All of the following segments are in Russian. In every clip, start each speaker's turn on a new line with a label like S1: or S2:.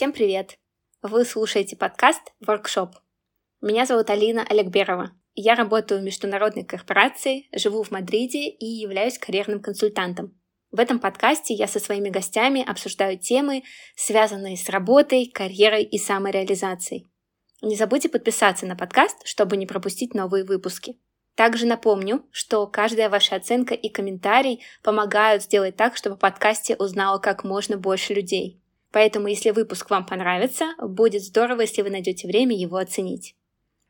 S1: Всем привет! Вы слушаете подкаст «Воркшоп». Меня зовут Алина Олегберова. Я работаю в международной корпорации, живу в Мадриде и являюсь карьерным консультантом. В этом подкасте я со своими гостями обсуждаю темы, связанные с работой, карьерой и самореализацией. Не забудьте подписаться на подкаст, чтобы не пропустить новые выпуски. Также напомню, что каждая ваша оценка и комментарий помогают сделать так, чтобы подкасте узнало как можно больше людей. Поэтому, если выпуск вам понравится, будет здорово, если вы найдете время его оценить.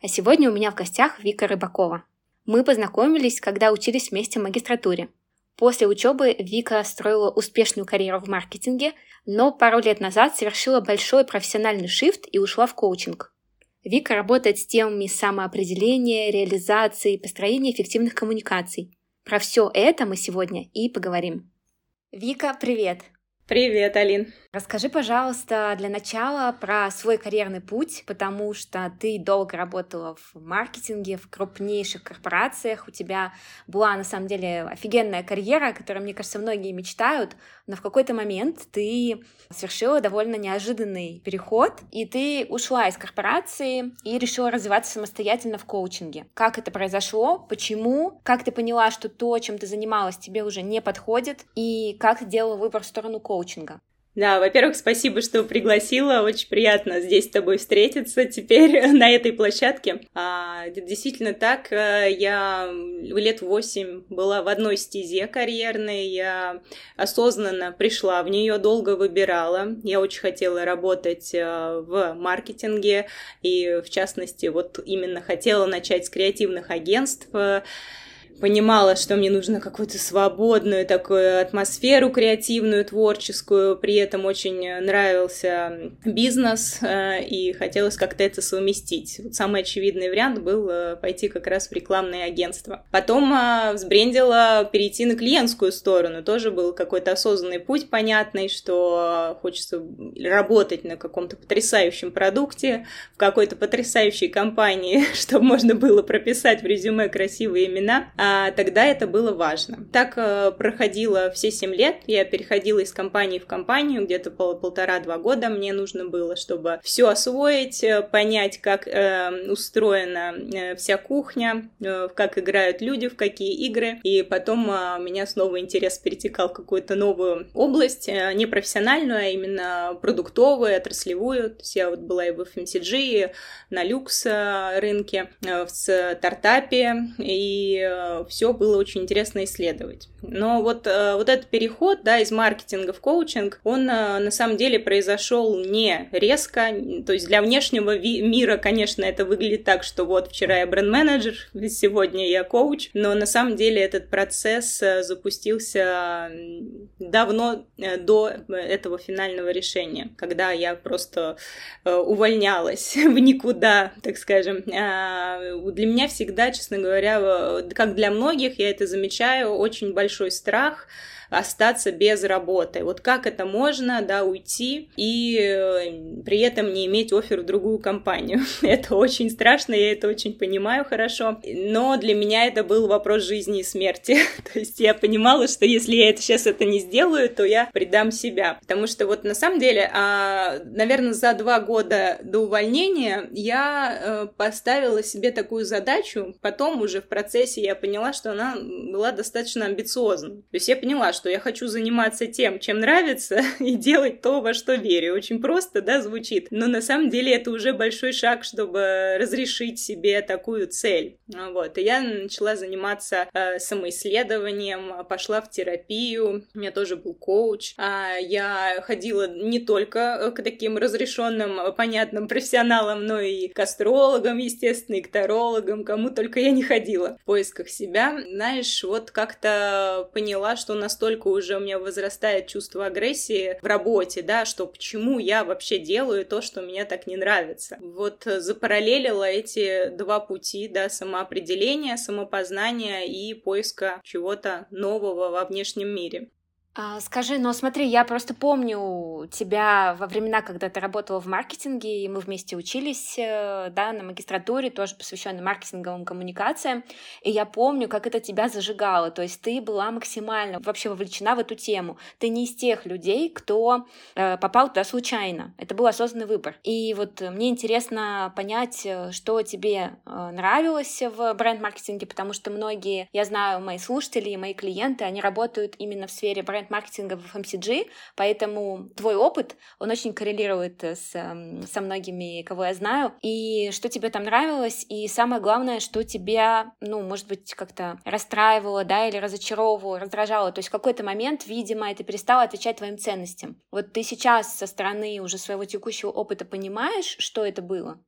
S1: А сегодня у меня в гостях Вика Рыбакова. Мы познакомились, когда учились вместе в магистратуре. После учебы Вика строила успешную карьеру в маркетинге, но пару лет назад совершила большой профессиональный шифт и ушла в коучинг. Вика работает с темами самоопределения, реализации, построения эффективных коммуникаций. Про все это мы сегодня и поговорим. Вика, привет!
S2: Привет, Алин.
S1: Расскажи, пожалуйста, для начала про свой карьерный путь, потому что ты долго работала в маркетинге, в крупнейших корпорациях, у тебя была на самом деле офигенная карьера, о которой, мне кажется, многие мечтают, но в какой-то момент ты совершила довольно неожиданный переход, и ты ушла из корпорации и решила развиваться самостоятельно в коучинге. Как это произошло? Почему? Как ты поняла, что то, чем ты занималась, тебе уже не подходит? И как ты делала выбор в сторону коучинга?
S2: Да, во-первых, спасибо, что пригласила. Очень приятно здесь с тобой встретиться теперь на этой площадке. А, действительно так. Э, я лет восемь была в одной стезе карьерной. Я осознанно пришла в нее, долго выбирала. Я очень хотела работать э, в маркетинге и, в частности, вот именно хотела начать с креативных агентств понимала, что мне нужно какую-то свободную такую атмосферу креативную, творческую, при этом очень нравился бизнес, э, и хотелось как-то это совместить. Вот самый очевидный вариант был э, пойти как раз в рекламное агентство. Потом э, взбрендила перейти на клиентскую сторону, тоже был какой-то осознанный путь понятный, что хочется работать на каком-то потрясающем продукте, в какой-то потрясающей компании, чтобы можно было прописать в резюме красивые имена, а а, тогда это было важно. Так э, проходило все семь лет, я переходила из компании в компанию, где-то пол, полтора-два года мне нужно было, чтобы все освоить, э, понять, как э, устроена э, вся кухня, э, как играют люди, в какие игры, и потом э, у меня снова интерес перетекал в какую-то новую область, э, не профессиональную, а именно продуктовую, отраслевую, то есть я вот была и в FMCG, на люкс э, рынке, э, в стартапе, и все было очень интересно исследовать. Но вот, э, вот этот переход да, из маркетинга в коучинг, он э, на самом деле произошел не резко. То есть для внешнего мира, конечно, это выглядит так, что вот вчера я бренд-менеджер, сегодня я коуч, но на самом деле этот процесс э, запустился давно до этого финального решения, когда я просто увольнялась в никуда, так скажем. А, для меня всегда, честно говоря, как для многих, я это замечаю, очень большой страх остаться без работы. Вот как это можно, да, уйти и э, при этом не иметь офер в другую компанию. это очень страшно, я это очень понимаю хорошо, но для меня это был вопрос жизни и смерти. то есть я понимала, что если я это сейчас это не сделаю, то я предам себя. Потому что вот на самом деле, а, наверное, за два года до увольнения я э, поставила себе такую задачу, потом уже в процессе я поняла, что она была достаточно амбициозной. То есть я поняла, что я хочу заниматься тем, чем нравится, и делать то, во что верю. Очень просто, да, звучит. Но на самом деле это уже большой шаг, чтобы разрешить себе такую цель. Вот. И я начала заниматься э, самоисследованием, пошла в терапию, у меня тоже был коуч. А я ходила не только к таким разрешенным, понятным профессионалам, но и к астрологам, естественно, и к тарологам, кому только я не ходила в поисках себя. Знаешь, вот как-то поняла, что настолько уже у меня возрастает чувство агрессии в работе, да, что почему я вообще делаю то, что мне так не нравится. Вот запараллелила эти два пути, да, самоопределения, самопознания и поиска чего-то нового во внешнем мире.
S1: А, скажи, ну смотри, я просто помню тебя во времена, когда ты работала в маркетинге, и мы вместе учились, э, да, на магистратуре, тоже посвященной маркетинговым коммуникациям, и я помню, как это тебя зажигало, то есть ты была максимально вообще вовлечена в эту тему. Ты не из тех людей, кто э, попал туда случайно, это был осознанный выбор. И вот мне интересно понять, э, что тебе нравилось в бренд-маркетинге, потому что многие, я знаю, мои слушатели и мои клиенты, они работают именно в сфере бренд бренд-маркетинга в FMCG, поэтому твой опыт, он очень коррелирует с, эм, со многими, кого я знаю. И что тебе там нравилось, и самое главное, что тебя, ну, может быть, как-то расстраивало, да, или разочаровывало, раздражало. То есть в какой-то момент, видимо, это перестало отвечать твоим ценностям. Вот ты сейчас со стороны уже своего текущего опыта понимаешь, что это было?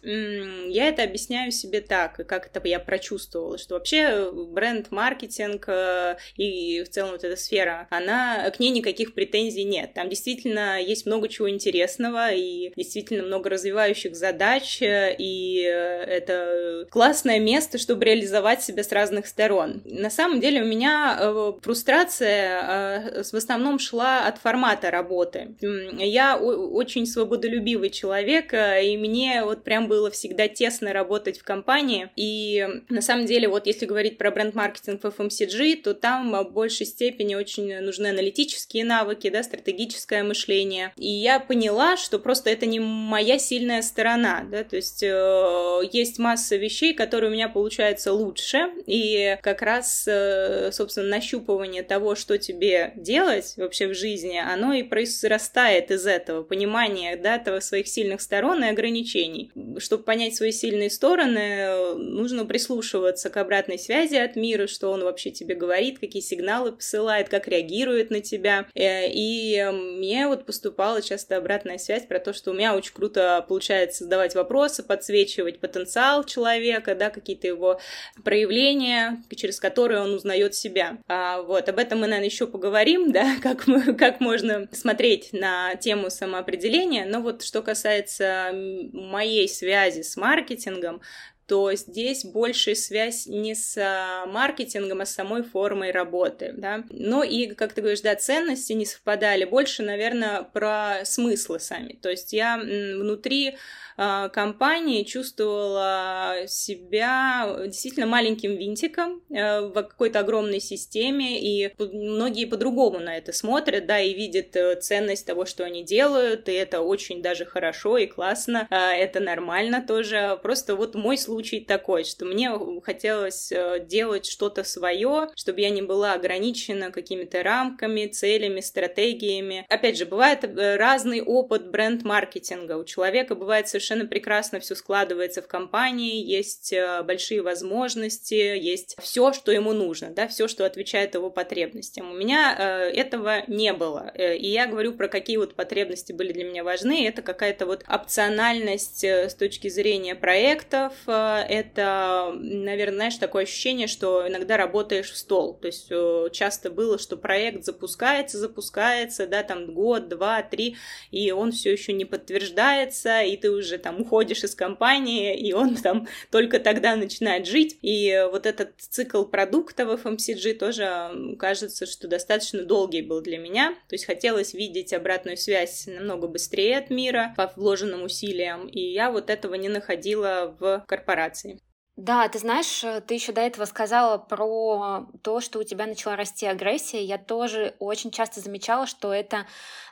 S2: Я это объясняю себе так, как это я прочувствовала, что вообще бренд-маркетинг э, и в целом вот эта сфера, она, к ней никаких претензий нет. Там действительно есть много чего интересного и действительно много развивающих задач, э, и э, это классное место, чтобы реализовать себя с разных сторон. На самом деле у меня фрустрация в основном шла от формата работы. Я очень свободолюбивый человек, и мне вот прям было всегда тесно работать в компании. И на самом деле, вот если говорить про бренд-маркетинг в FMCG, то там в большей степени очень нужны аналитические навыки, да, стратегическое мышление. И я поняла, что просто это не моя сильная сторона, да, то есть э, есть масса вещей, которые у меня получаются лучше, и как раз, э, собственно, нащупывание того, что тебе делать вообще в жизни, оно и произрастает из этого, понимания, да, того своих сильных сторон и ограничений чтобы понять свои сильные стороны, нужно прислушиваться к обратной связи от мира, что он вообще тебе говорит, какие сигналы посылает, как реагирует на тебя. Э, и мне вот поступала часто обратная связь про то, что у меня очень круто получается задавать вопросы, подсвечивать потенциал человека, да, какие-то его проявления, через которые он узнает себя. А вот об этом мы, наверное, еще поговорим, да, как, мы, как можно смотреть на тему самоопределения. Но вот что касается моей связи связи с маркетингом, то здесь большая связь не с а, маркетингом, а с самой формой работы, да. Ну и, как ты говоришь, да, ценности не совпадали, больше, наверное, про смыслы сами. То есть я внутри компании чувствовала себя действительно маленьким винтиком э, в какой-то огромной системе, и многие по-другому на это смотрят, да, и видят э, ценность того, что они делают, и это очень даже хорошо и классно, это нормально тоже. Просто вот мой случай такой, что мне хотелось э, делать что-то свое, чтобы я не была ограничена какими-то рамками, целями, стратегиями. Опять же, бывает разный опыт бренд-маркетинга. У человека бывает совершенно совершенно прекрасно все складывается в компании, есть э, большие возможности, есть все, что ему нужно, да, все, что отвечает его потребностям. У меня э, этого не было. Э, и я говорю про какие вот потребности были для меня важны. Это какая-то вот опциональность с точки зрения проектов. Это, наверное, знаешь, такое ощущение, что иногда работаешь в стол. То есть часто было, что проект запускается, запускается, да, там год, два, три, и он все еще не подтверждается, и ты уже там уходишь из компании, и он там только тогда начинает жить. И вот этот цикл продукта в FMCG тоже кажется, что достаточно долгий был для меня. То есть хотелось видеть обратную связь намного быстрее от мира по вложенным усилиям, и я вот этого не находила в корпорации.
S1: Да, ты знаешь, э, ты еще до этого сказала про то, что у тебя начала расти агрессия. Я тоже очень часто замечала, что это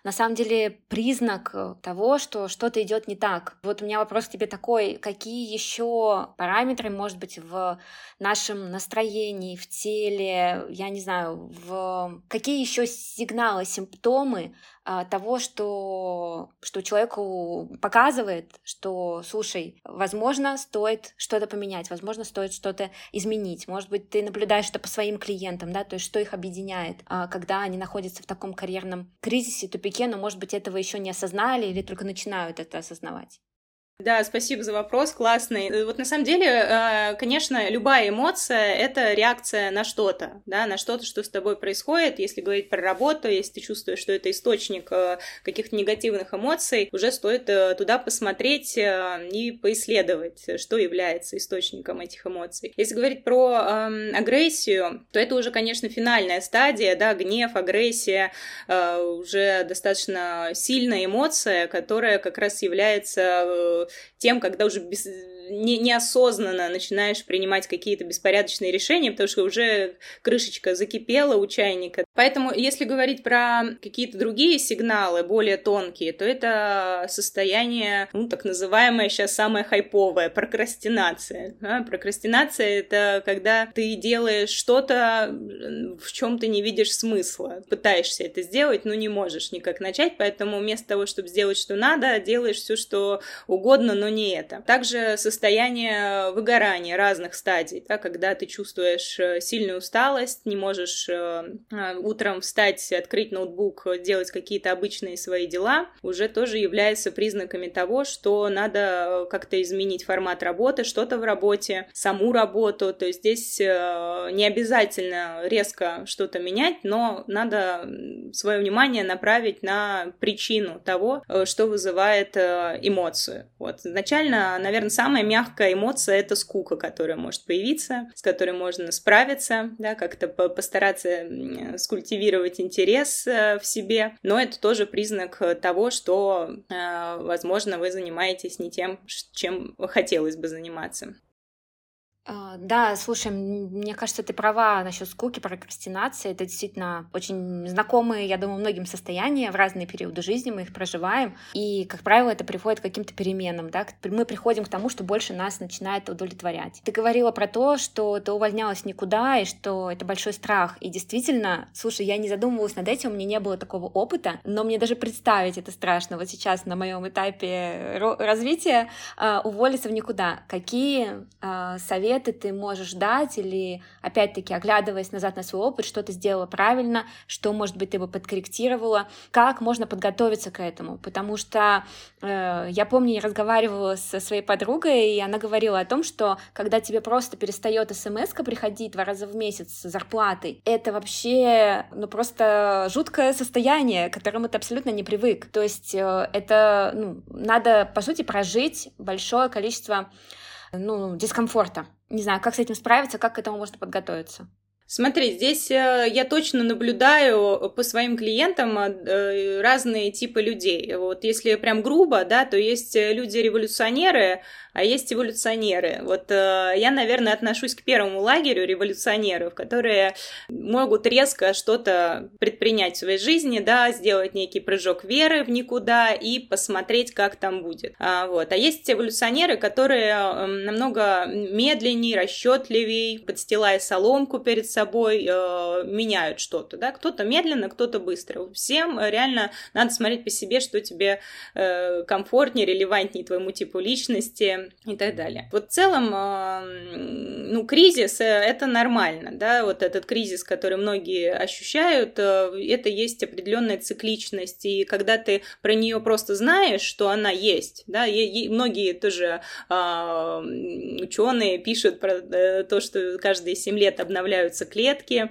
S1: на самом деле признак э, того, что что-то идет не так. Вот у меня вопрос к тебе такой, какие еще параметры, может быть, в нашем настроении, в теле, я не знаю, в какие еще сигналы, симптомы а, того, что, что человеку показывает, что, слушай, возможно, стоит что-то поменять, возможно, стоит что-то изменить. Может быть, ты наблюдаешь это по своим клиентам, да, то есть что их объединяет, а, когда они находятся в таком карьерном кризисе, тупике, но, может быть, этого еще не осознали или только начинают это осознавать.
S2: Да, спасибо за вопрос, классный. Э, вот на самом деле, э, конечно, любая эмоция — это реакция на что-то, да, на что-то, что с тобой происходит. Если говорить про работу, если ты чувствуешь, что это источник э, каких-то негативных эмоций, уже стоит туда посмотреть и поисследовать, что является источником этих эмоций. Если говорить про э, агрессию, то это уже, конечно, финальная стадия, да, гнев, агрессия, э, уже достаточно сильная эмоция, которая как раз является тем, когда уже без, не, неосознанно начинаешь принимать какие-то беспорядочные решения, потому что уже крышечка закипела у чайника. Поэтому, если говорить про какие-то другие сигналы, более тонкие, то это состояние, ну, так называемое сейчас самое хайповое, прокрастинация. Да? Прокрастинация — это когда ты делаешь что-то, в чем ты не видишь смысла. Пытаешься это сделать, но не можешь никак начать, поэтому вместо того, чтобы сделать, что надо, делаешь все, что угодно, но не это. Также состояние состояние выгорания разных стадий, да, когда ты чувствуешь э, сильную усталость, не можешь э, э, утром встать, открыть ноутбук, делать какие-то обычные свои дела, уже тоже является признаками того, что надо как-то изменить формат работы, что-то в работе, саму работу, то есть здесь не обязательно резко что-то менять, но надо свое внимание направить на причину того, что вызывает эмоцию. Вот. Изначально, наверное, самое мягкая эмоция — это скука, которая может появиться, с которой можно справиться, да, как-то постараться скультивировать интерес э, в себе, но это тоже признак того, что, э, возможно, вы занимаетесь не тем, чем хотелось бы заниматься.
S1: А, да, слушай, мне кажется, ты права насчет скуки, прокрастинации. Это действительно очень знакомые, я думаю, многим состояния в разные периоды жизни мы их проживаем. И, как правило, это приводит к каким-то переменам. Да? Мы приходим к тому, что больше нас начинает удовлетворять. Ты говорила про то, что ты увольнялась никуда, и что это большой страх. И действительно, слушай, я не задумывалась над этим, у меня не было такого опыта, но мне даже представить это страшно. Вот сейчас на моем этапе развития э, уволиться в никуда. Какие э, советы советы ты можешь дать или, опять-таки, оглядываясь назад на свой опыт, что ты сделала правильно, что, может быть, ты бы подкорректировала, как можно подготовиться к этому, потому что э, я помню, я разговаривала со своей подругой, и она говорила о том, что когда тебе просто перестает смс приходить два раза в месяц с зарплатой, это вообще, ну, просто жуткое состояние, к которому ты абсолютно не привык. То есть э, это, ну, надо, по сути, прожить большое количество ну, дискомфорта. Не знаю, как с этим справиться, как к этому можно подготовиться.
S2: Смотри, здесь э, я точно наблюдаю по своим клиентам э, разные типы людей. Вот если прям грубо, да, то есть люди-революционеры, а есть эволюционеры. Вот э, я, наверное, отношусь к первому лагерю революционеров, которые могут резко что-то предпринять в своей жизни, да, сделать некий прыжок веры в никуда и посмотреть, как там будет. А, вот. а есть эволюционеры, которые э, намного медленнее, расчетливее, подстилая соломку перед собой, э, меняют что-то, да, кто-то медленно, кто-то быстро. Всем реально надо смотреть по себе, что тебе э, комфортнее, релевантнее твоему типу личности, и так далее. Вот в целом, ну, кризис э, — это нормально, да, вот этот кризис, который многие ощущают, э, это есть определенная цикличность, и когда ты про нее просто знаешь, что она есть, да, и, многие тоже а, ученые пишут про э, то, что каждые 7 лет обновляются клетки,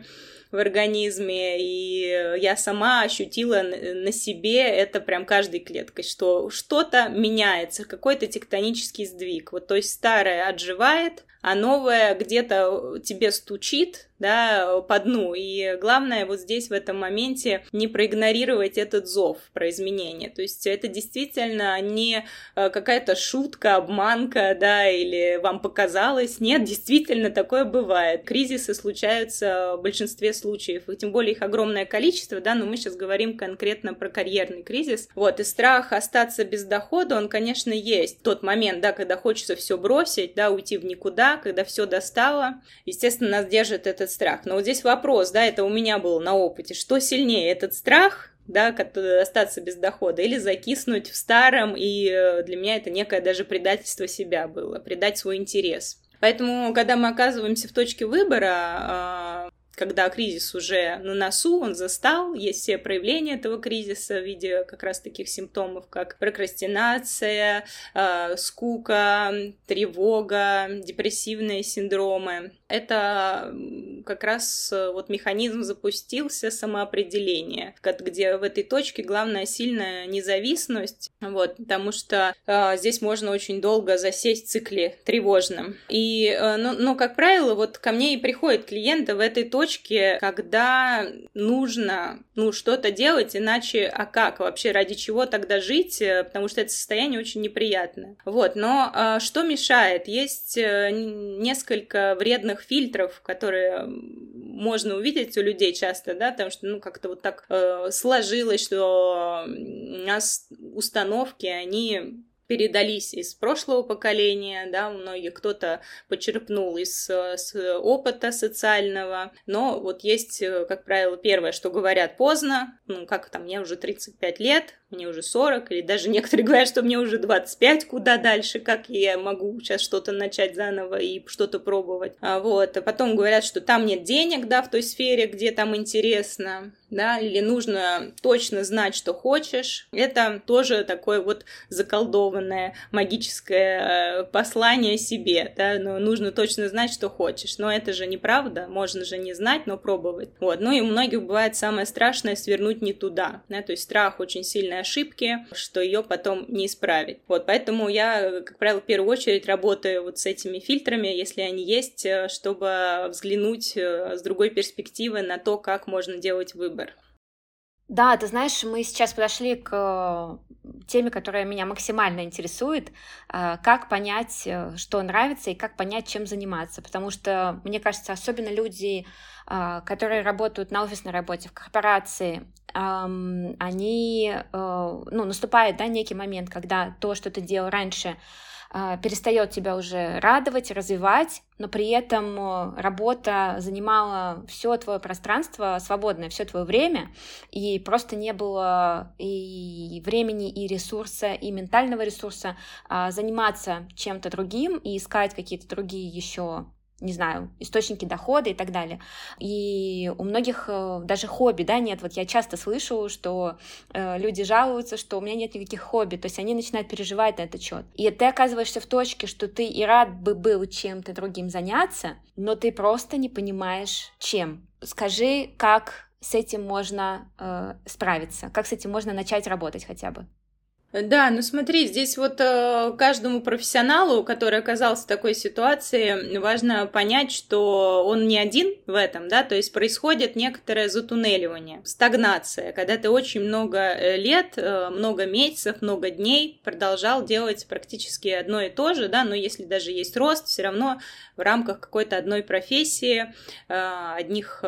S2: в организме, и я сама ощутила на себе это прям каждой клеткой, что что-то меняется, какой-то тектонический сдвиг. Вот, то есть старое отживает, а новое где-то тебе стучит, да, по дну. И главное вот здесь в этом моменте не проигнорировать этот зов про изменения. То есть это действительно не э, какая-то шутка, обманка, да, или вам показалось. Нет, действительно такое бывает. Кризисы случаются в большинстве случаев, и тем более их огромное количество, да, но мы сейчас говорим конкретно про карьерный кризис. Вот, и страх остаться без дохода, он, конечно, есть. Тот момент, да, когда хочется все бросить, да, уйти в никуда, когда все достало. Естественно, нас держит этот страх. Но вот здесь вопрос, да, это у меня было на опыте. Что сильнее, этот страх да, остаться без дохода, или закиснуть в старом, и э, для меня это некое даже предательство себя было, предать свой интерес. Поэтому, когда мы оказываемся в точке выбора, а, когда кризис уже на носу, он застал, есть все проявления этого кризиса в виде как раз таких симптомов, как прокрастинация, э, скука, тревога, депрессивные синдромы. Это как раз э, вот механизм запустился самоопределения, где в этой точке главная сильная независимость, вот, потому что э, здесь можно очень долго засесть в цикле тревожном. И, э, ну, ну, как правило, вот ко мне и приходят клиенты в этой точке, когда нужно, ну, что-то делать, иначе, а как вообще, ради чего тогда жить, э, потому что это состояние очень неприятное. Вот, но э, что мешает? Есть э, несколько вредных фильтров, которые можно увидеть у людей часто, да, потому что, ну, как-то вот так э, сложилось, что у нас установки, они передались из прошлого поколения, да, у многих кто-то почерпнул из э, с опыта социального, но вот есть, э, как правило, первое, что говорят поздно, ну, как там, мне уже 35 лет, мне уже 40, или даже некоторые говорят, что мне уже 25, куда дальше, как я могу сейчас что-то начать заново и что-то пробовать. А, вот, а потом говорят, что там нет денег, да, в той сфере, где там интересно, да, или нужно точно знать, что хочешь. Это тоже такое вот заколдованное магическое э, послание себе, да, но нужно точно знать, что хочешь. Но это же неправда, можно же не знать, но пробовать. Вот, ну и у многих бывает самое страшное свернуть не туда, да, то есть страх очень сильная ошибки, что ее потом не исправить. Вот, поэтому я, как правило, в первую очередь работаю вот с этими фильтрами, если они есть, э, чтобы взглянуть э, с другой перспективы на то, как можно делать выбор.
S1: Да, ты знаешь, мы сейчас подошли к э, теме, которая меня максимально интересует, как понять, что нравится, и как понять, чем заниматься. Потому что, мне кажется, особенно люди, которые работают на офисной работе, в корпорации, они, э, ну, наступает, да, некий момент, когда то, что ты делал раньше, а, перестает тебя уже радовать, развивать, но при этом э, работа занимала все твое пространство свободное, все твое время, и просто не было и времени, и ресурса, и ментального ресурса а, заниматься чем-то другим и искать какие-то другие еще не знаю, источники дохода и так далее. И у многих э, даже хобби, да, нет. Вот я часто слышу, что э, люди жалуются, что у меня нет никаких хобби, то есть они начинают переживать на этот счет. И ты оказываешься в точке, что ты и рад бы был чем-то другим заняться, но ты просто не понимаешь, чем. Скажи, как с этим можно э, справиться, как с этим можно начать работать хотя бы.
S2: Да, ну смотри, здесь вот э, каждому профессионалу, который оказался в такой ситуации, важно понять, что он не один в этом, да, то есть происходит некоторое затуннеливание, стагнация, когда ты очень много э, лет, э, много месяцев, много дней продолжал делать практически одно и то же, да, но если даже есть рост, все равно в рамках какой-то одной профессии, одних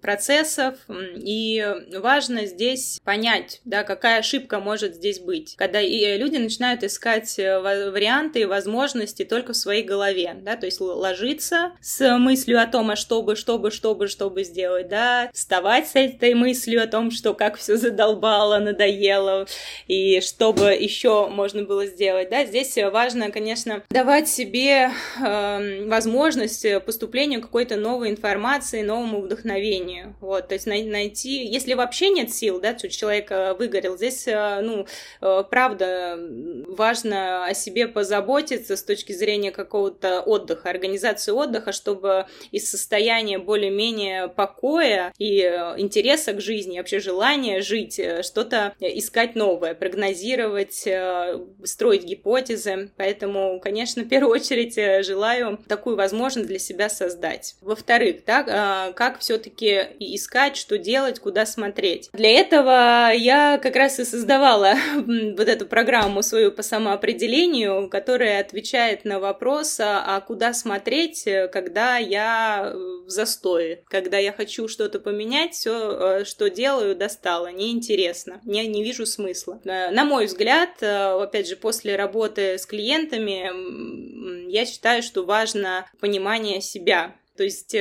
S2: процессов, и важно здесь понять, да, какая ошибка может здесь быть быть, когда и э, люди начинают искать э, варианты и возможности только в своей голове, да, то есть ложиться с мыслью о том, а что бы, что бы, что бы, что бы сделать, да, вставать с этой мыслью о том, что как все задолбало, надоело, и что бы еще можно было сделать, да, здесь важно, конечно, давать себе э, возможность поступления какой-то новой информации, новому вдохновению, вот, то есть найти, если вообще нет сил, да, человек выгорел, здесь, ну, правда, важно о себе позаботиться с точки зрения какого-то отдыха, организации отдыха, чтобы из состояния более-менее покоя и э, интереса к жизни, вообще желания жить, э, что-то искать новое, прогнозировать, э, строить гипотезы. Поэтому, конечно, в первую очередь желаю такую возможность для себя создать. Во-вторых, да, как все-таки искать, что делать, куда смотреть. Для этого я как раз и создавала вот эту программу свою по самоопределению, которая отвечает на вопрос, а, а куда смотреть, когда я в застое, когда я хочу что-то поменять, все, э, что делаю, достало, неинтересно, не, не вижу смысла. Э, на мой взгляд, э, опять же, после работы с клиентами, я считаю, что важно понимание себя, то есть э,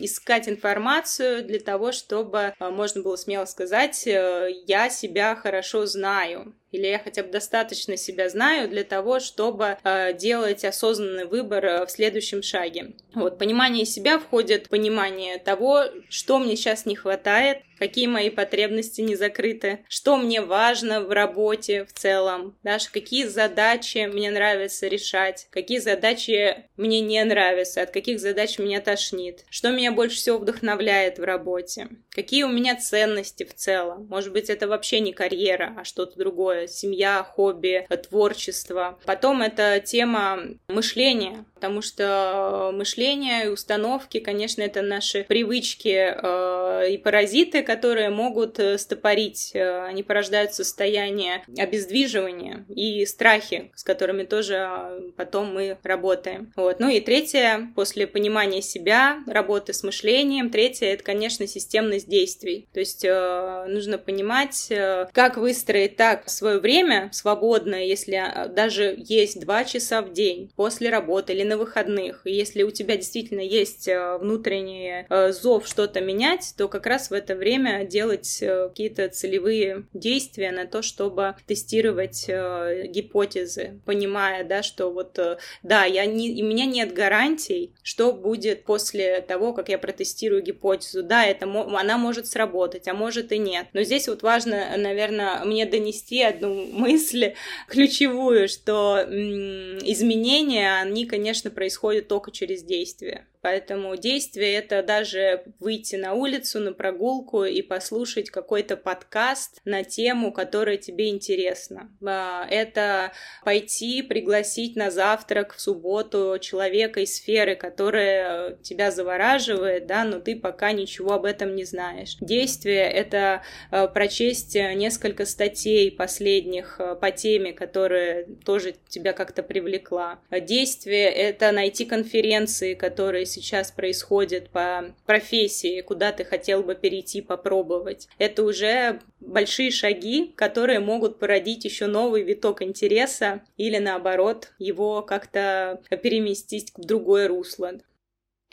S2: искать информацию для того, чтобы э, можно было смело сказать, э, я себя хорошо знаю, или я хотя бы достаточно себя знаю для того, чтобы э, делать осознанный выбор э, в следующем шаге. Вот, понимание себя входит в понимание того, что мне сейчас не хватает, какие мои потребности не закрыты, что мне важно в работе в целом, даже какие задачи мне нравится решать, какие задачи мне не нравятся, от каких задач меня тошнит, что меня больше всего вдохновляет в работе, какие у меня ценности в целом. Может быть, это вообще не карьера, а что-то другое, семья, хобби, творчество. Потом это тема мышления, потому что мышление и установки, конечно, это наши привычки э, и паразиты, которые могут э, стопорить, э, они порождают состояние обездвиживания и страхи, с которыми тоже а, потом мы работаем. Вот. Ну и третье, после понимания себя, работы с мышлением, третье, это, конечно, системность действий. То есть э, нужно понимать, как выстроить так свое время свободное, если а, даже есть два часа в день после работы или на выходных, и если у тебя действительно есть внутренний зов что-то менять, то как раз в это время делать э, какие-то целевые действия на то, чтобы тестировать э, гипотезы, понимая, да, что вот, э, да, я не, у меня нет гарантий, что будет после того, как я протестирую гипотезу. Да, это, она может сработать, а может и нет. Но здесь вот важно, наверное, мне донести одну мысль ключевую, что изменения, они, конечно, происходят только через действие. Поэтому действие — это даже выйти на улицу, на прогулку и послушать какой-то подкаст на тему, которая тебе интересна. А, это пойти, пригласить на завтрак в субботу человека из сферы, которая тебя завораживает, да, но ты пока ничего об этом не знаешь. Действие — это а, прочесть несколько статей последних а, по теме, которая тоже тебя как-то привлекла. Действие — это найти конференции, которые сейчас происходит по профессии, куда ты хотел бы перейти, попробовать. Это уже большие шаги, которые могут породить еще новый виток интереса или наоборот его как-то переместить в другое русло.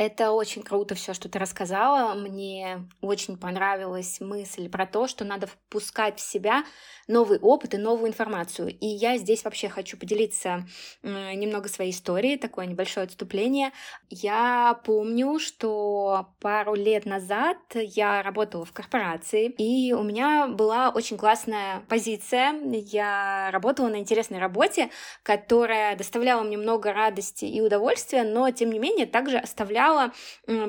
S1: Это очень круто все, что ты рассказала. Мне очень понравилась мысль про то, что надо впускать в себя новый опыт и новую информацию. И я здесь вообще хочу поделиться немного своей историей, такое небольшое отступление. Я помню, что пару лет назад я работала в корпорации, и у меня была очень классная позиция. Я работала на интересной работе, которая доставляла мне много радости и удовольствия, но тем не менее также оставляла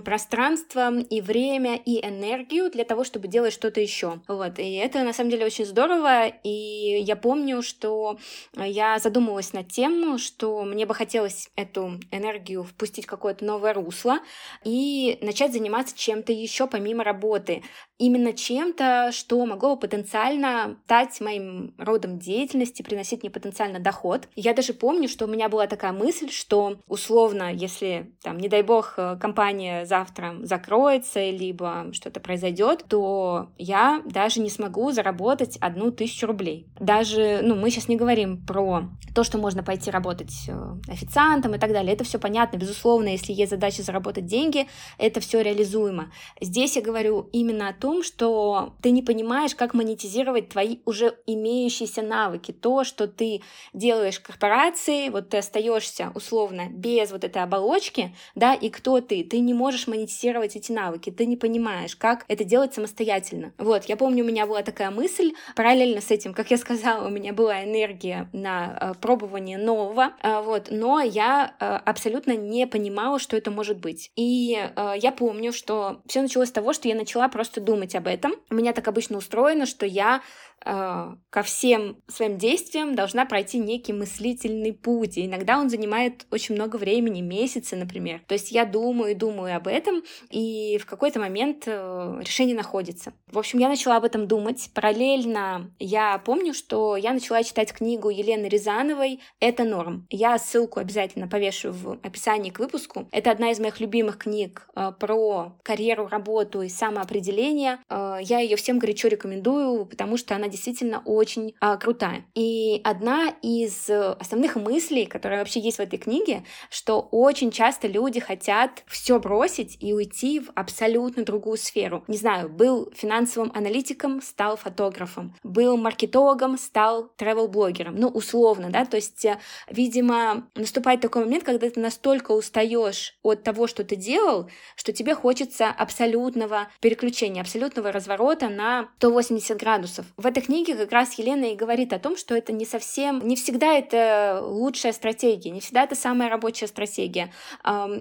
S1: пространство и время и энергию для того, чтобы делать что-то еще. Вот. И это на самом деле очень здорово, и я помню, что я задумалась над тем, что мне бы хотелось эту энергию впустить в какое-то новое русло и начать заниматься чем-то еще помимо работы. Именно чем-то, что могло бы потенциально стать моим родом деятельности, приносить мне потенциально доход. Я даже помню, что у меня была такая мысль, что условно, если, там, не дай бог, компания завтра закроется, либо что-то произойдет, то я даже не смогу заработать одну тысячу рублей. Даже, ну, мы сейчас не говорим про то, что можно пойти работать э, официантом и так далее. Это все понятно, безусловно, если есть задача заработать деньги, это все реализуемо. Здесь я говорю именно о том, что ты не понимаешь, как монетизировать твои уже имеющиеся навыки. То, что ты делаешь корпорации, вот ты остаешься условно без вот этой оболочки, да, и кто ты, ты не можешь монетизировать эти навыки, ты не понимаешь, как это делать самостоятельно. Вот, я помню, у меня была такая мысль, параллельно с этим, как я сказала, у меня была энергия на э, пробование нового, э, вот, но я э, абсолютно не понимала, что это может быть. И я помню, что все началось с того, что я начала просто думать об этом. У меня так обычно устроено, что я ко всем своим действиям должна пройти некий мыслительный путь. И иногда он занимает очень много времени, месяцы, например. То есть я думаю и думаю об этом, и в какой-то момент э, решение находится. В общем, я начала об этом думать. Параллельно я помню, что я начала читать книгу Елены Рязановой «Это норм». Я ссылку обязательно повешу в описании к выпуску. Это одна из моих любимых книг э, про карьеру, работу и самоопределение. Я ее всем горячо рекомендую, потому что она действительно очень а, крутая. И одна из основных мыслей, которая вообще есть в этой книге, что очень часто люди хотят хотят все бросить и уйти в абсолютно другую сферу. Не знаю, был финансовым аналитиком, стал фотографом, был маркетологом, стал travel-блогером. Ну, условно, да, то есть, э, видимо, наступает такой момент, когда ты настолько устаешь от того, что ты делал, что тебе хочется абсолютного переключения, абсолютного разворота на 180 градусов. В этой книге как раз Елена и говорит о том, что это не совсем, не всегда это лучшая стратегия, не всегда это самая рабочая стратегия.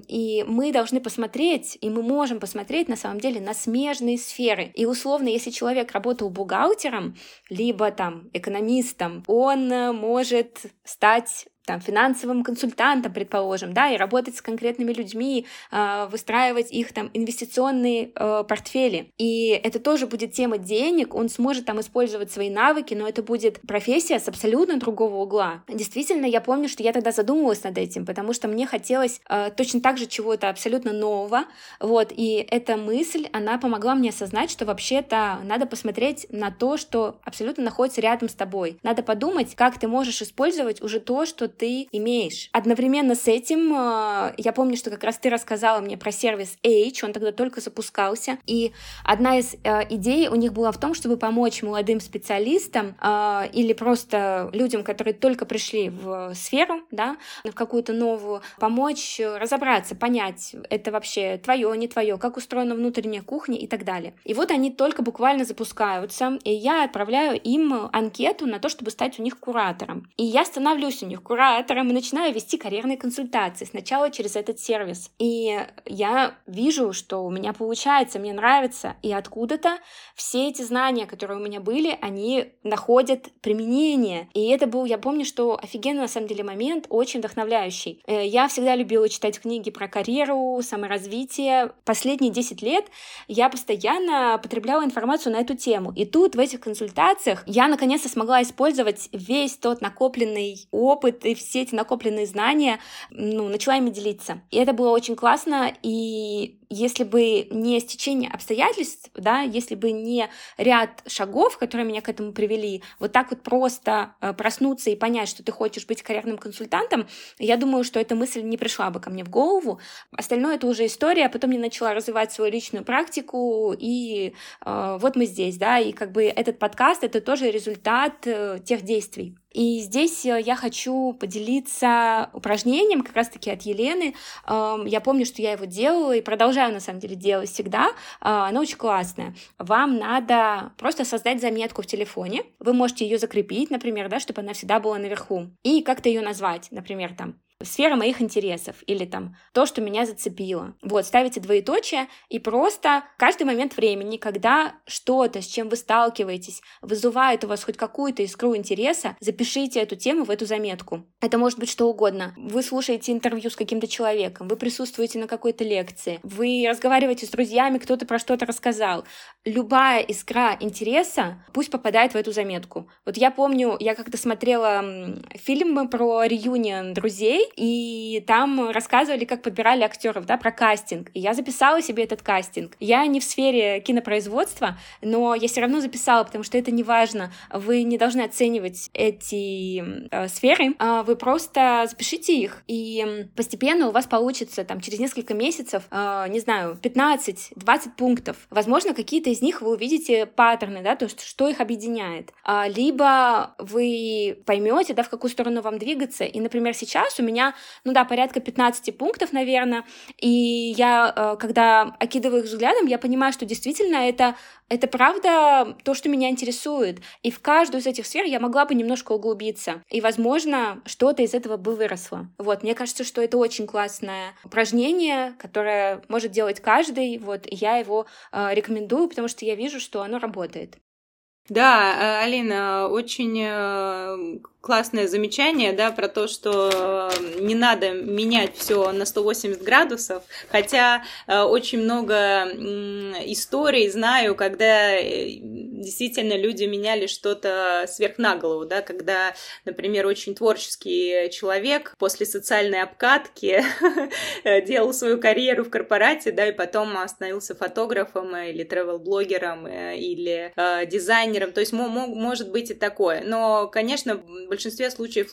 S1: И мы должны посмотреть, и мы можем посмотреть на самом деле на смежные сферы. И условно, если человек работал бухгалтером, либо там экономистом, он э, может стать там, финансовым консультантом, предположим, да, и работать с конкретными людьми, э, выстраивать их там инвестиционные э, портфели. И это тоже будет тема денег, он сможет там использовать свои навыки, но это будет профессия с абсолютно другого угла. Действительно, я помню, что я тогда задумывалась над этим, потому что мне хотелось э, точно так же чего-то абсолютно нового, вот, и эта мысль, она помогла мне осознать, что вообще-то надо посмотреть на то, что абсолютно находится рядом с тобой. Надо подумать, как ты можешь использовать уже то, что ты имеешь. Одновременно с этим, э, я помню, что как раз ты рассказала мне про сервис H, он тогда только запускался, и одна из э, идей у них была в том, чтобы помочь молодым специалистам э, или просто людям, которые только пришли в сферу, да, в какую-то новую, помочь разобраться, понять, это вообще твое, не твое, как устроена внутренняя кухня и так далее. И вот они только буквально запускаются, и я отправляю им анкету на то, чтобы стать у них куратором. И я становлюсь у них куратором куратором и начинаю вести карьерные консультации. Сначала через этот сервис. И я вижу, что у меня получается, мне нравится. И откуда-то все эти знания, которые у меня были, они находят применение. И это был, я помню, что офигенный на самом деле момент, очень вдохновляющий. Э, я всегда любила читать книги про карьеру, саморазвитие. Последние 10 лет я постоянно потребляла информацию на эту тему. И тут в этих консультациях я наконец-то смогла использовать весь тот накопленный опыт все эти накопленные знания, ну, начала ими делиться. И это было очень классно, и если бы не стечение обстоятельств, да, если бы не ряд шагов, которые меня к этому привели, вот так вот просто э, проснуться и понять, что ты хочешь быть карьерным консультантом, я думаю, что эта мысль не пришла бы ко мне в голову. Остальное это уже история, а потом я начала развивать свою личную практику, и э, вот мы здесь, да, и как бы этот подкаст это тоже результат э, тех действий. И здесь э, я хочу поделиться упражнением как раз-таки от Елены. Эм, я помню, что я его делала и продолжаю на самом деле делать всегда. Э, оно очень классное. Вам надо просто создать заметку в телефоне. Вы можете ее закрепить, например, да, чтобы она всегда была наверху. И как-то ее назвать, например, там сфера моих интересов или там то, что меня зацепило. Вот, ставите двоеточие и просто каждый момент времени, когда что-то, с чем вы сталкиваетесь, вызывает у вас хоть какую-то искру интереса, запишите эту тему в эту заметку. Это может быть что угодно. Вы слушаете интервью с каким-то человеком, вы присутствуете на какой-то лекции, вы разговариваете с друзьями, кто-то про что-то рассказал. Любая искра интереса пусть попадает в эту заметку. Вот я помню, я как-то смотрела фильм про реюнион друзей, и там рассказывали, как подбирали актеров, да, про кастинг. И я записала себе этот кастинг. Я не в сфере кинопроизводства, но я все равно записала, потому что это не важно. Вы не должны оценивать эти э, сферы, а вы просто запишите их, и постепенно у вас получится там через несколько месяцев, э, не знаю, 15-20 пунктов. Возможно, какие-то из них вы увидите паттерны, да, то, есть что их объединяет. А, либо вы поймете, да, в какую сторону вам двигаться. И, например, сейчас у меня меня, ну да, порядка 15 пунктов, наверное, и я, э, когда окидываю их взглядом, я понимаю, что действительно это, это правда то, что меня интересует, и в каждую из этих сфер я могла бы немножко углубиться, и, возможно, что-то из этого бы выросло. Вот, мне кажется, что это очень классное упражнение, которое может делать каждый, вот, и я его э, рекомендую, потому что я вижу, что оно работает.
S2: Да, э, Алина, очень э, классное замечание, да, про то, что э, не надо менять все на 180 градусов, хотя э, очень много историй знаю, когда э, действительно люди меняли что-то сверх на голову, да, когда, например, очень творческий человек после социальной обкатки делал свою карьеру в корпорате, да, и потом становился фотографом или тревел-блогером или дизайнером, то есть может быть и такое, но, конечно, большинстве случаев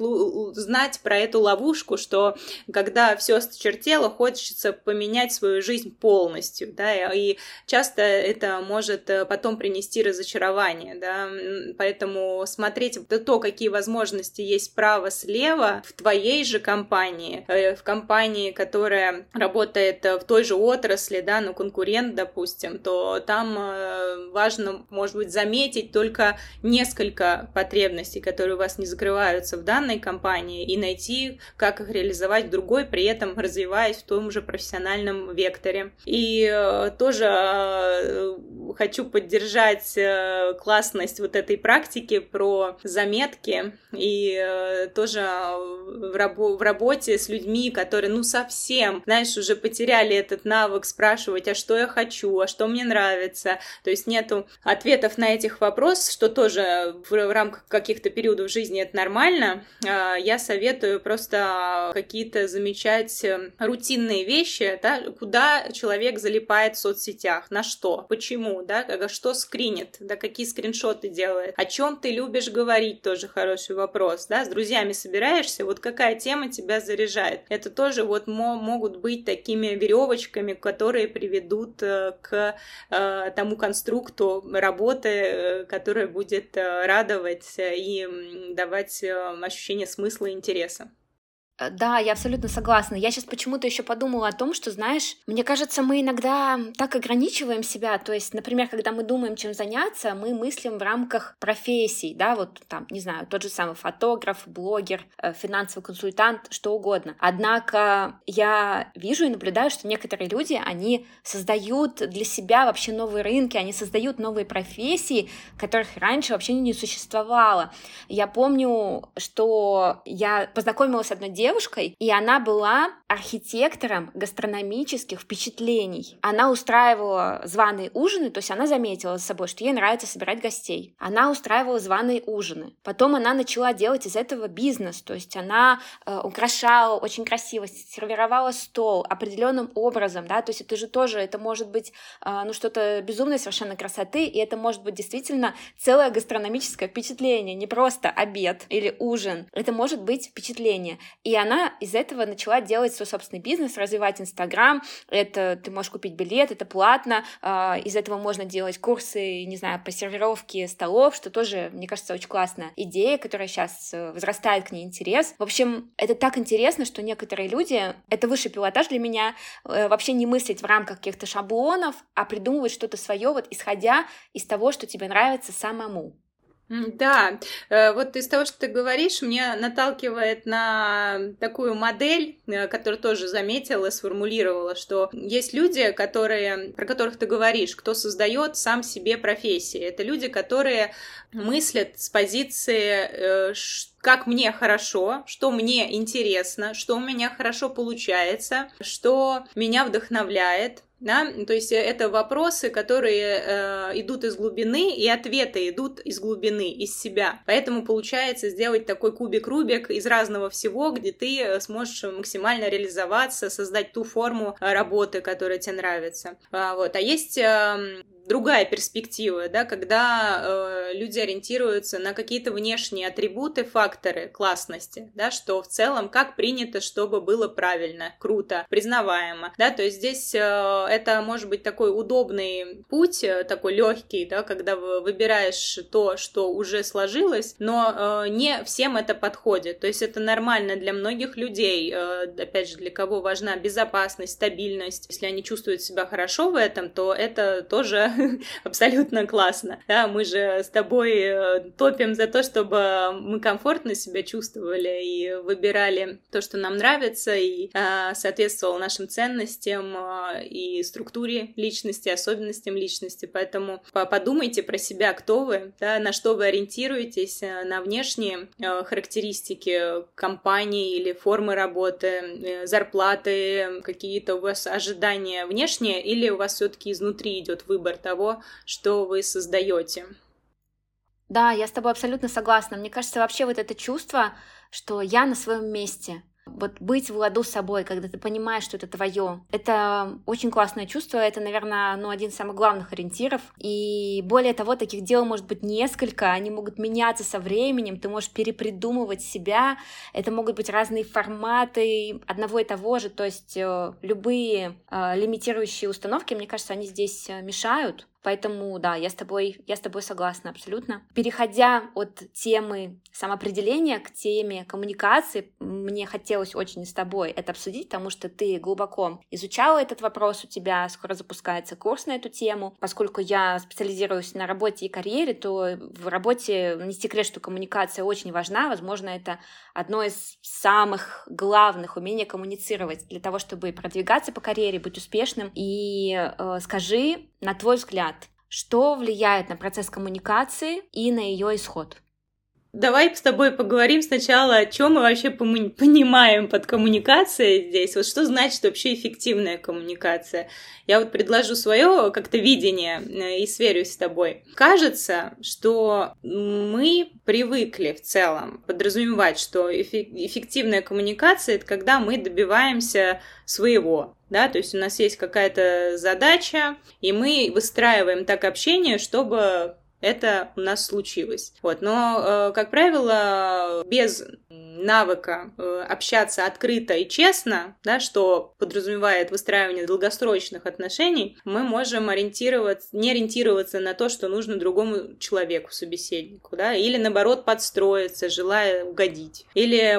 S2: знать про эту ловушку, что когда все осточертело, хочется поменять свою жизнь полностью, да, и часто это может э, потом принести разочарование, да, поэтому смотреть то, какие возможности есть справа-слева в твоей же компании, э, в компании, которая работает в той же отрасли, да, но конкурент, допустим, то там э, важно, может быть, заметить только несколько потребностей, которые у вас не закрываются в данной компании, и найти, как их реализовать в другой, при этом развиваясь в том же профессиональном векторе. И э, тоже э, хочу поддержать классность вот этой практики про заметки и тоже в, рабо- в работе с людьми, которые, ну, совсем, знаешь, уже потеряли этот навык спрашивать, а что я хочу, а что мне нравится. То есть нету ответов на этих вопросов, что тоже в рамках каких-то периодов жизни это нормально. А, я советую просто какие-то замечать э, рутинные вещи, да, куда человек залипает в соцсетях, на что, почему, да, что скринит, да, какие скриншоты делает, о чем ты любишь говорить, тоже хороший вопрос, да, с друзьями собираешься, вот какая тема тебя заряжает. Это тоже вот могут быть такими веревочками, которые приведут э, к э, тому конструкту работы, которая будет радовать и давать ощущение смысла и интереса.
S1: Э, да, я абсолютно согласна. Я сейчас почему-то еще подумала о том, что, знаешь, мне кажется, мы иногда так ограничиваем себя. То есть, например, когда мы думаем, чем заняться, мы мыслим в рамках профессий, да, вот там, не знаю, тот же самый фотограф, блогер, э, финансовый консультант, что угодно. Однако я вижу и наблюдаю, что некоторые люди, они создают для себя вообще новые рынки, они создают новые профессии, которых раньше вообще не существовало. Я помню, что я познакомилась с одной девушкой, девушкой, и она была архитектором гастрономических впечатлений. Она устраивала званые ужины, то есть она заметила за собой, что ей нравится собирать гостей. Она устраивала званые ужины. Потом она начала делать из этого бизнес, то есть она э, украшала очень красиво, сервировала стол определенным образом, да, то есть это же тоже, это может быть, э, ну, что-то безумной совершенно красоты, и это может быть действительно целое гастрономическое впечатление, не просто обед или ужин, это может быть впечатление. И она из этого начала делать свой собственный бизнес, развивать Инстаграм. Это ты можешь купить билет, это платно. А, из этого можно делать курсы, не знаю, по сервировке столов, что тоже, мне кажется, очень классная идея, которая сейчас э, возрастает к ней интерес. В общем, это так интересно, что некоторые люди, это высший пилотаж для меня, э, вообще не мыслить в рамках каких-то шаблонов, а придумывать что-то свое, вот исходя из того, что тебе нравится самому.
S2: Да, э, вот из того, что ты говоришь, мне наталкивает на такую модель, э, которую тоже заметила, сформулировала, что есть люди, которые, про которых ты говоришь, кто создает сам себе профессии. Это люди, которые мыслят с позиции, э, как мне хорошо, что мне интересно, что у меня хорошо получается, что меня вдохновляет, да? То есть э, это вопросы, которые э, идут из глубины, и ответы идут из глубины, из себя. Поэтому получается сделать такой кубик-рубик из разного всего, где ты э, сможешь максимально реализоваться, создать ту форму э, работы, которая тебе нравится. А, вот. а есть э, другая перспектива, да, когда э, люди ориентируются на какие-то внешние атрибуты, факторы классности, да, что в целом как принято, чтобы было правильно, круто, признаваемо, да, то есть здесь э, это может быть такой удобный путь, э, такой легкий, да, когда выбираешь то, что уже сложилось, но э, не всем это подходит, то есть это нормально для многих людей, э, опять же, для кого важна безопасность, стабильность, если они чувствуют себя хорошо в этом, то это тоже абсолютно классно. Да, мы же с тобой э, топим за то, чтобы мы комфортно себя чувствовали и выбирали то, что нам нравится, и э, соответствовало нашим ценностям э, и структуре личности, особенностям личности. Поэтому подумайте про себя, кто вы, да, на что вы ориентируетесь, э, на внешние э, характеристики компании или формы работы, э, зарплаты, какие-то у вас ожидания внешние, или у вас все-таки изнутри идет выбор того, что вы создаете.
S1: Да, я с тобой абсолютно согласна. Мне кажется, вообще вот это чувство, что я на своем месте. Вот быть в ладу с собой, когда ты понимаешь, что это твое, это очень классное чувство, это, наверное, ну, один из самых главных ориентиров. И более того, таких дел может быть несколько, они могут меняться со временем, ты можешь перепридумывать себя, это могут быть разные форматы одного и того же, то есть э, любые э, лимитирующие установки, мне кажется, они здесь э, мешают, Поэтому, да, я с тобой, я с тобой согласна абсолютно. Переходя от темы самоопределения к теме коммуникации, мне хотелось очень с тобой это обсудить, потому что ты глубоко изучала этот вопрос, у тебя скоро запускается курс на эту тему. Поскольку я специализируюсь на работе и карьере, то в работе не секрет, что коммуникация очень важна. Возможно, это одно из самых главных умений коммуницировать для того, чтобы продвигаться по карьере, быть успешным. И э, скажи, на твой взгляд, что влияет на процесс коммуникации и на ее исход?
S2: Давай с тобой поговорим сначала, о чем мы вообще понимаем под коммуникацией здесь. Вот что значит вообще эффективная коммуникация? Я вот предложу свое как-то видение э, и сверюсь с тобой. Кажется, что мы привыкли в целом подразумевать, что эффективная коммуникация это когда мы добиваемся своего, да, то есть у нас есть какая-то задача, и мы выстраиваем так общение, чтобы это у нас случилось. Вот. Но, э, как правило, без навыка э, общаться открыто и честно, да, что подразумевает выстраивание долгосрочных отношений, мы можем ориентироваться, не ориентироваться на то, что нужно другому человеку, собеседнику, да, или наоборот подстроиться, желая угодить, или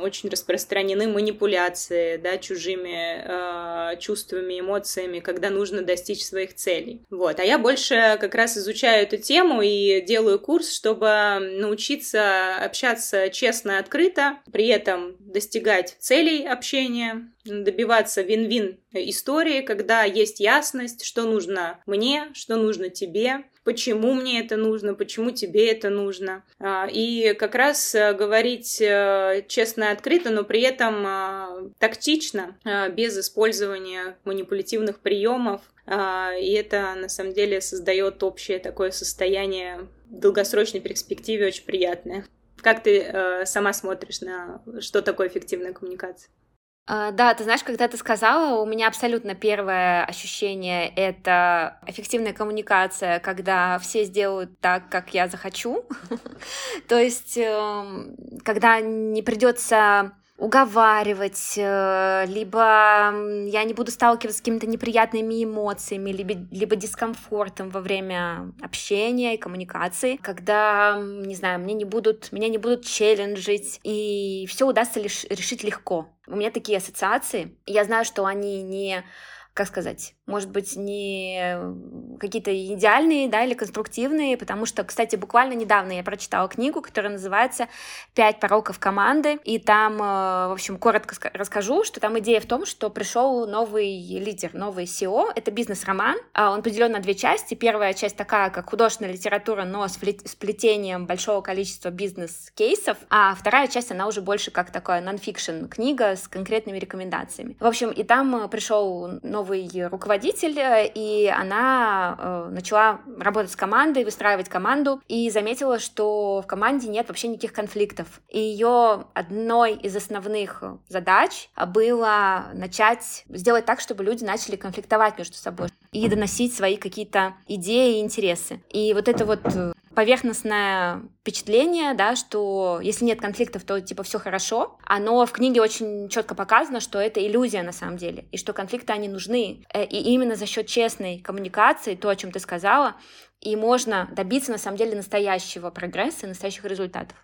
S2: очень распространены манипуляции, да, чужими э, чувствами, эмоциями, когда нужно достичь своих целей. Вот. А я больше как раз изучаю эту тему и делаю курс, чтобы научиться общаться честно открыто, при этом достигать целей общения, добиваться вин-вин истории, когда есть ясность, что нужно мне, что нужно тебе, почему мне это нужно, почему тебе это нужно. А, и как раз э, говорить э, честно и открыто, но при этом а, тактично, а, без использования манипулятивных приемов. И это на самом деле создает общее такое состояние в долгосрочной перспективе очень приятное. Как ты э, сама смотришь на что такое эффективная коммуникация?
S1: Uh, да, ты знаешь, когда ты сказала, у меня абсолютно первое ощущение — это эффективная коммуникация, когда все сделают так, как я захочу. То есть, эм, когда не придется уговаривать, э, либо я не буду сталкиваться с какими-то неприятными эмоциями, либо, либо дискомфортом во время общения и коммуникации, когда, не знаю, мне не будут, меня не будут челленджить, и все удастся лишь решить легко. У меня такие ассоциации. Я знаю, что они не как сказать, может быть, не какие-то идеальные, да, или конструктивные, потому что, кстати, буквально недавно я прочитала книгу, которая называется «Пять пороков команды», и там, э, в общем, коротко расскажу, что там идея в том, что пришел новый лидер, новый SEO, это бизнес-роман, а он поделен на две части. Первая часть такая, как художественная литература, но с вплетением большого количества бизнес-кейсов, а вторая часть, она уже больше как такая нон-фикшн книга с конкретными рекомендациями. В общем, и там э, пришел новый новый руководитель, и она э, начала работать с командой, выстраивать команду, и заметила, что в команде нет вообще никаких конфликтов. И ее одной из основных задач было начать сделать так, чтобы люди начали конфликтовать между собой и доносить свои какие-то идеи и интересы. И вот это вот э, поверхностное впечатление, да, что если нет конфликтов, то типа все хорошо. Оно в книге очень четко показано, что это иллюзия на самом деле, и что конфликты они нужны. Э, и именно за счет честной коммуникации, то, о чем ты сказала, и можно добиться на самом деле настоящего прогресса, настоящих результатов.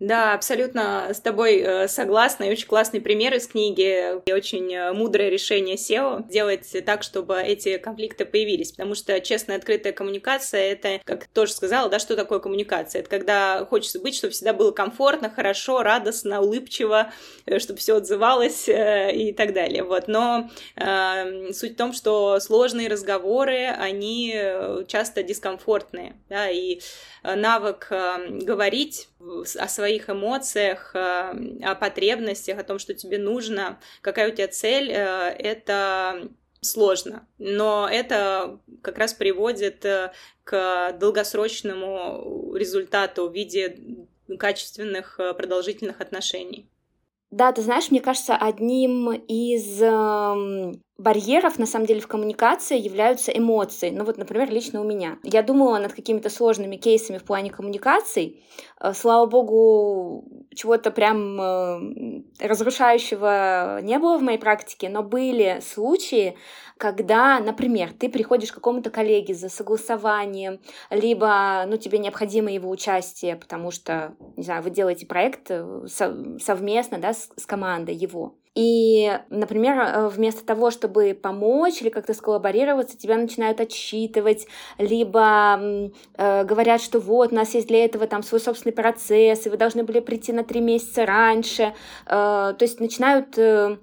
S2: Да, абсолютно с тобой э, согласна. И очень классный пример из книги. И очень э, мудрое решение SEO сделать так, чтобы эти конфликты появились. Потому что честная, открытая коммуникация — это, как тоже сказала, да, что такое коммуникация? Это когда хочется быть, чтобы всегда было комфортно, хорошо, радостно, улыбчиво, э, чтобы все отзывалось и так далее. Вот. Но э, суть в том, что сложные разговоры, они часто дискомфортные. Да, и навык говорить о своих эмоциях, э, о потребностях, о том, что тебе нужно, какая у тебя цель, э, это сложно. Но это как раз приводит к долгосрочному результату в виде качественных продолжительных отношений.
S1: Да, ты знаешь, мне кажется, одним из э, барьеров, на самом деле, в коммуникации являются эмоции. Ну вот, например, лично у меня. Я думала над какими-то сложными кейсами в плане коммуникаций. Э, слава богу, чего-то прям э, разрушающего не было в моей практике, но были случаи, когда, например, ты приходишь к какому-то коллеге за согласованием, либо, ну, тебе необходимо его участие, потому что, не знаю, вы делаете проект э, совместно, да, с, с командой его. И, например, э, вместо того, чтобы помочь или как-то сколлаборироваться, тебя начинают отчитывать, либо э, говорят, что вот, у нас есть для этого там свой собственный процесс, и вы должны были прийти на три месяца раньше. Э, то есть начинают э,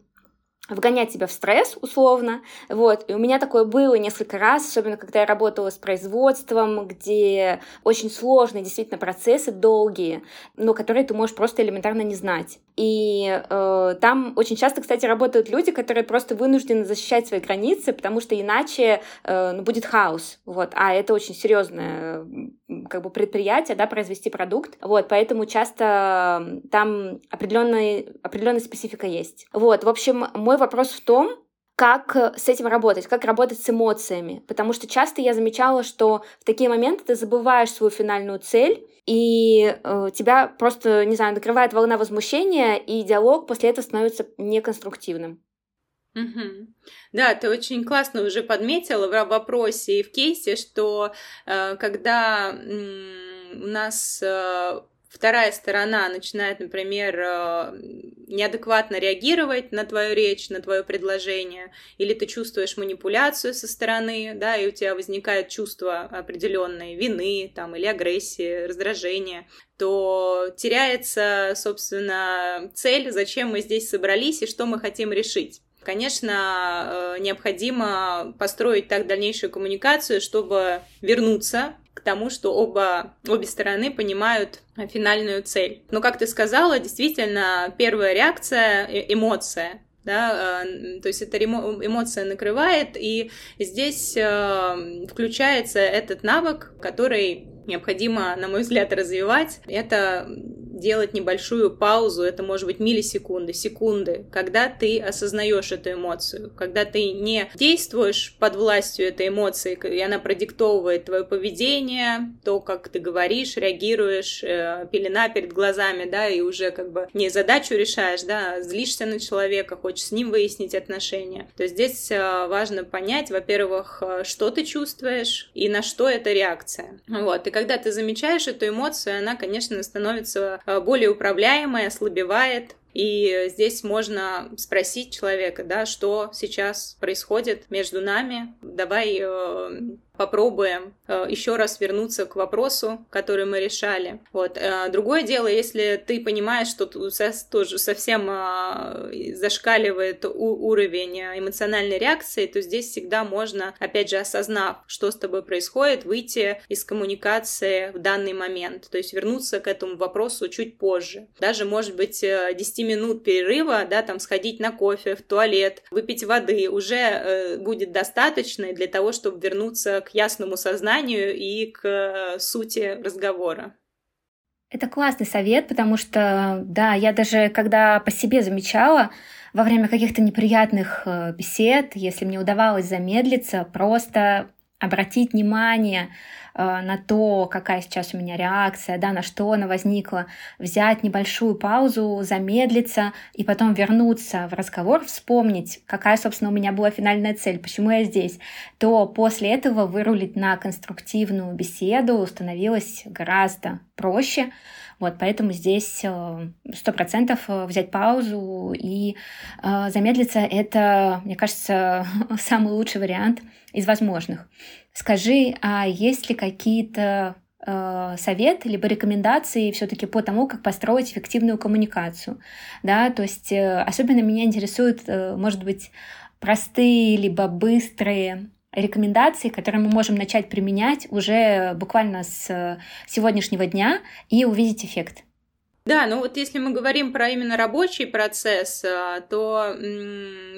S1: вгонять тебя в стресс, условно. Вот. И у меня такое было несколько раз, особенно когда я работала с производством, где очень сложные действительно процессы, долгие, но которые ты можешь просто элементарно не знать. И э, там очень часто, кстати, работают люди, которые просто вынуждены защищать свои границы, потому что иначе э, ну, будет хаос. Вот. А это очень серьезное как бы предприятие, да, произвести продукт. Вот, поэтому часто там определенная, определенная специфика есть. Вот, в общем, мой вопрос в том, как с этим работать, как работать с эмоциями. Потому что часто я замечала, что в такие моменты ты забываешь свою финальную цель, и э, тебя просто, не знаю, накрывает волна возмущения, и диалог после этого становится неконструктивным.
S2: Угу. Да, ты очень классно уже подметила в вопросе и в кейсе, что э, когда э, у нас э, вторая сторона начинает, например, э, неадекватно реагировать на твою речь, на твое предложение, или ты чувствуешь манипуляцию со стороны, да, и у тебя возникает чувство определенной вины, там, или агрессии, раздражения, то теряется, собственно, цель, зачем мы здесь собрались и что мы хотим решить. Конечно, э, необходимо построить так дальнейшую коммуникацию, чтобы вернуться к тому, что оба, обе стороны понимают финальную цель. Но, как ты сказала, действительно, первая реакция э, — эмоция. Да, э, то есть эта эмоция накрывает, и здесь включается этот навык, который необходимо, на мой взгляд, развивать. Это делать небольшую паузу, это может быть миллисекунды, секунды, когда ты осознаешь эту эмоцию, когда ты не действуешь под властью этой эмоции, и она продиктовывает твое поведение, то, как ты говоришь, реагируешь, э, пелена перед глазами, да, и уже как бы не задачу решаешь, да, а злишься на человека, хочешь с ним выяснить отношения. То здесь э, важно понять, во-первых, э, что ты чувствуешь и на что это реакция. Вот, и когда ты замечаешь эту эмоцию, она, конечно, становится Э, более управляемая, ослабевает, и здесь можно спросить человека, да, что сейчас происходит между нами. Давай э, попробуем э, еще раз вернуться к вопросу, который мы решали. Вот. Э, другое дело, если ты понимаешь, что тоже совсем э, зашкаливает уровень эмоциональной реакции, то здесь всегда можно, опять же, осознав, что с тобой происходит, выйти из коммуникации в данный момент, то есть вернуться к этому вопросу чуть позже. Даже, может быть, 10 минут перерыва, да, там сходить на кофе, в туалет, выпить воды уже будет достаточно для того, чтобы вернуться к ясному сознанию и к э, сути разговора.
S1: Это классный совет, потому что, да, я даже когда по себе замечала, во время каких-то неприятных э, бесед, если мне удавалось замедлиться, просто обратить внимание Э, на то, какая сейчас у меня реакция, да, на что она возникла, взять небольшую паузу, замедлиться и потом вернуться в разговор, вспомнить, какая, собственно, у меня была финальная цель, почему я здесь, то после этого вырулить на конструктивную беседу становилось гораздо проще. Вот, поэтому здесь э, сто процентов э, взять паузу и э, замедлиться — это, мне кажется, самый лучший вариант из возможных. Скажи, а есть ли какие-то э, советы либо рекомендации все-таки по тому, как построить эффективную коммуникацию, да, то есть э, особенно меня интересуют, э, может быть, простые либо быстрые рекомендации, которые мы можем начать применять уже буквально с сегодняшнего дня и увидеть эффект.
S2: Да, ну вот если мы говорим про именно рабочий процесс, а, то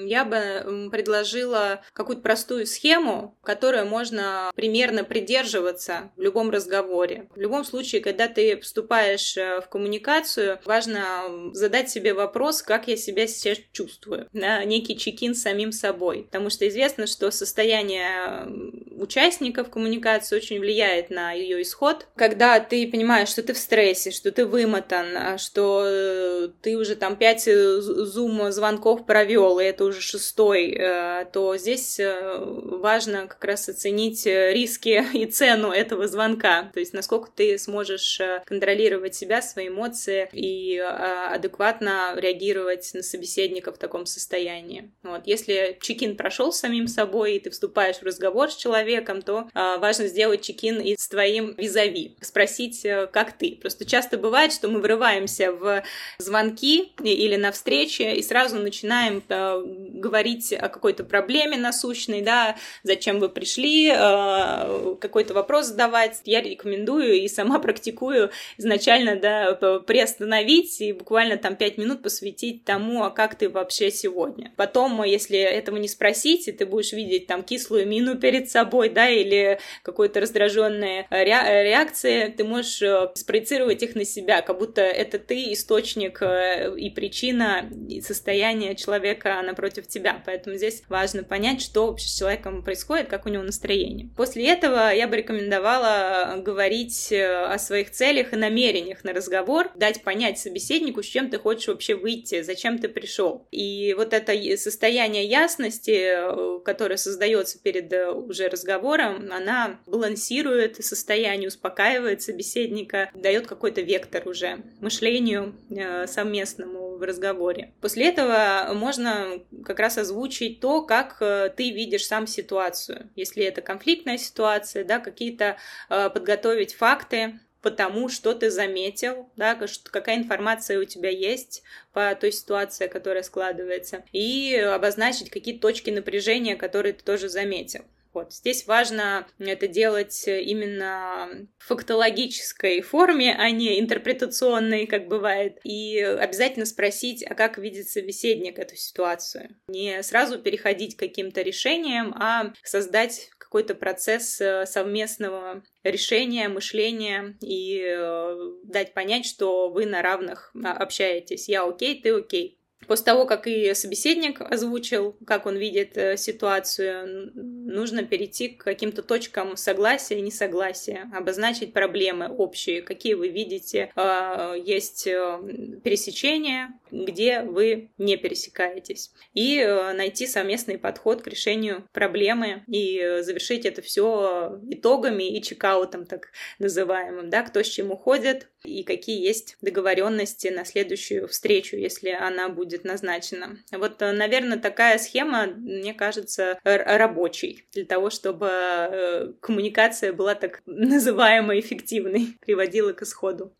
S2: я бы предложила какую-то простую схему, которую можно примерно придерживаться в любом разговоре. В любом случае, когда ты вступаешь э, в коммуникацию, важно задать себе вопрос, как я себя сейчас чувствую. Да, некий чекин с самим собой. Потому что известно, что состояние участников коммуникации очень влияет на ее исход. Когда ты понимаешь, что ты в стрессе, что ты вымотан, а, что э, ты уже там пять э, зум-звонков провел, и это уже шестой, э, то здесь важно как раз оценить риски и цену этого звонка, то есть насколько ты сможешь контролировать себя, свои эмоции и адекватно реагировать на собеседника в таком состоянии. Вот. Если чекин прошел самим собой, и ты вступаешь в разговор с человеком, то важно сделать чекин и с твоим визави, спросить, как ты. Просто часто бывает, что мы врываемся ввязываемся в звонки или на встречи и сразу начинаем э, говорить о какой-то проблеме насущной, да, зачем вы пришли, э, какой-то вопрос задавать. Я рекомендую и сама практикую изначально, да, приостановить и буквально там пять минут посвятить тому, а как ты вообще сегодня. Потом, если этого не спросить, ты будешь видеть там кислую мину перед собой, да, или какой-то раздраженные реакции, ты можешь э, спроецировать их на себя, как будто это ты источник э, и причина и состояния человека напротив тебя. Поэтому здесь важно понять, что вообще с человеком происходит, как у него настроение. После этого я бы рекомендовала говорить э, о своих целях и намерениях на разговор, дать понять собеседнику, с чем ты хочешь вообще выйти, зачем ты пришел. И вот это состояние ясности, э, которое создается перед уже разговором, она балансирует состояние, успокаивает собеседника, дает какой-то вектор уже мышлению э, совместному в разговоре. После этого можно как раз озвучить то, как э, ты видишь сам ситуацию. Если это конфликтная ситуация, да, какие-то э, подготовить факты, потому что ты заметил, да, какая информация у тебя есть по той ситуации, которая складывается, и обозначить какие точки напряжения, которые ты тоже заметил. Вот. Здесь важно это делать именно в фактологической форме, а не интерпретационной, как бывает. И обязательно спросить, а как видит собеседник эту ситуацию. Не сразу переходить к каким-то решениям, а создать какой-то процесс э, совместного решения, мышления и э, дать понять, что вы на равных а, общаетесь. Я окей, ты окей. После того, как и собеседник озвучил, как он видит э, ситуацию, нужно перейти к каким-то точкам согласия и несогласия, обозначить проблемы общие, какие вы видите, а, есть э, пересечения, где вы не пересекаетесь, и э, найти совместный подход к решению проблемы и завершить это все итогами и чекаутом, так называемым, да, кто с чем уходит и какие есть договоренности на следующую встречу, если она будет назначена. Вот, э, наверное, такая схема, мне кажется, рабочей для того, чтобы э, коммуникация была так называемой эффективной, приводила к исходу.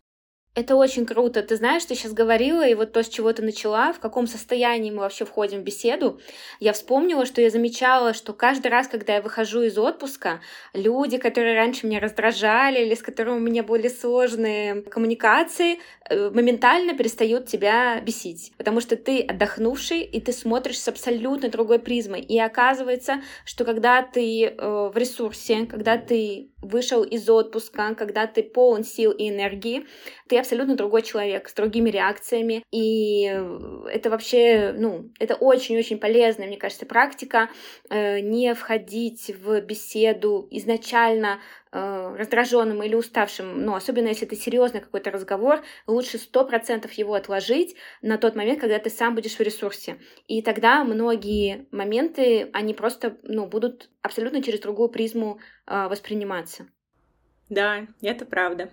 S1: Это очень круто. Ты знаешь, ты сейчас говорила, и вот то, с чего ты начала, в каком состоянии мы вообще входим в беседу, я вспомнила, что я замечала, что каждый раз, когда я выхожу из отпуска, люди, которые раньше меня раздражали или с которыми у меня были сложные коммуникации, э, моментально перестают тебя бесить. Потому что ты отдохнувший, и ты смотришь с абсолютно другой призмой. И оказывается, что когда ты э, в ресурсе, когда ты вышел из отпуска, когда ты полон сил и энергии, ты абсолютно другой человек с другими реакциями. И это вообще, ну, это очень-очень полезная, мне кажется, практика э, не входить в беседу изначально э, раздраженным или уставшим, ну, особенно если это серьезный какой-то разговор, лучше сто процентов его отложить на тот момент, когда ты сам будешь в ресурсе. И тогда многие моменты, они просто, ну, будут абсолютно через другую призму э, восприниматься.
S2: Да, это правда.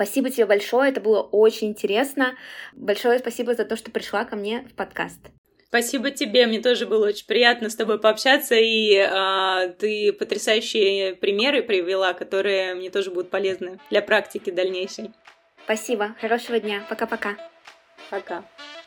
S1: Спасибо тебе большое, это было очень интересно. Большое спасибо за то, что пришла ко мне в подкаст.
S2: Спасибо тебе, мне тоже было очень приятно с тобой пообщаться, и а, ты потрясающие примеры привела, которые мне тоже будут полезны для практики дальнейшей.
S1: Спасибо, хорошего дня, пока-пока.
S2: Пока. -пока. Пока.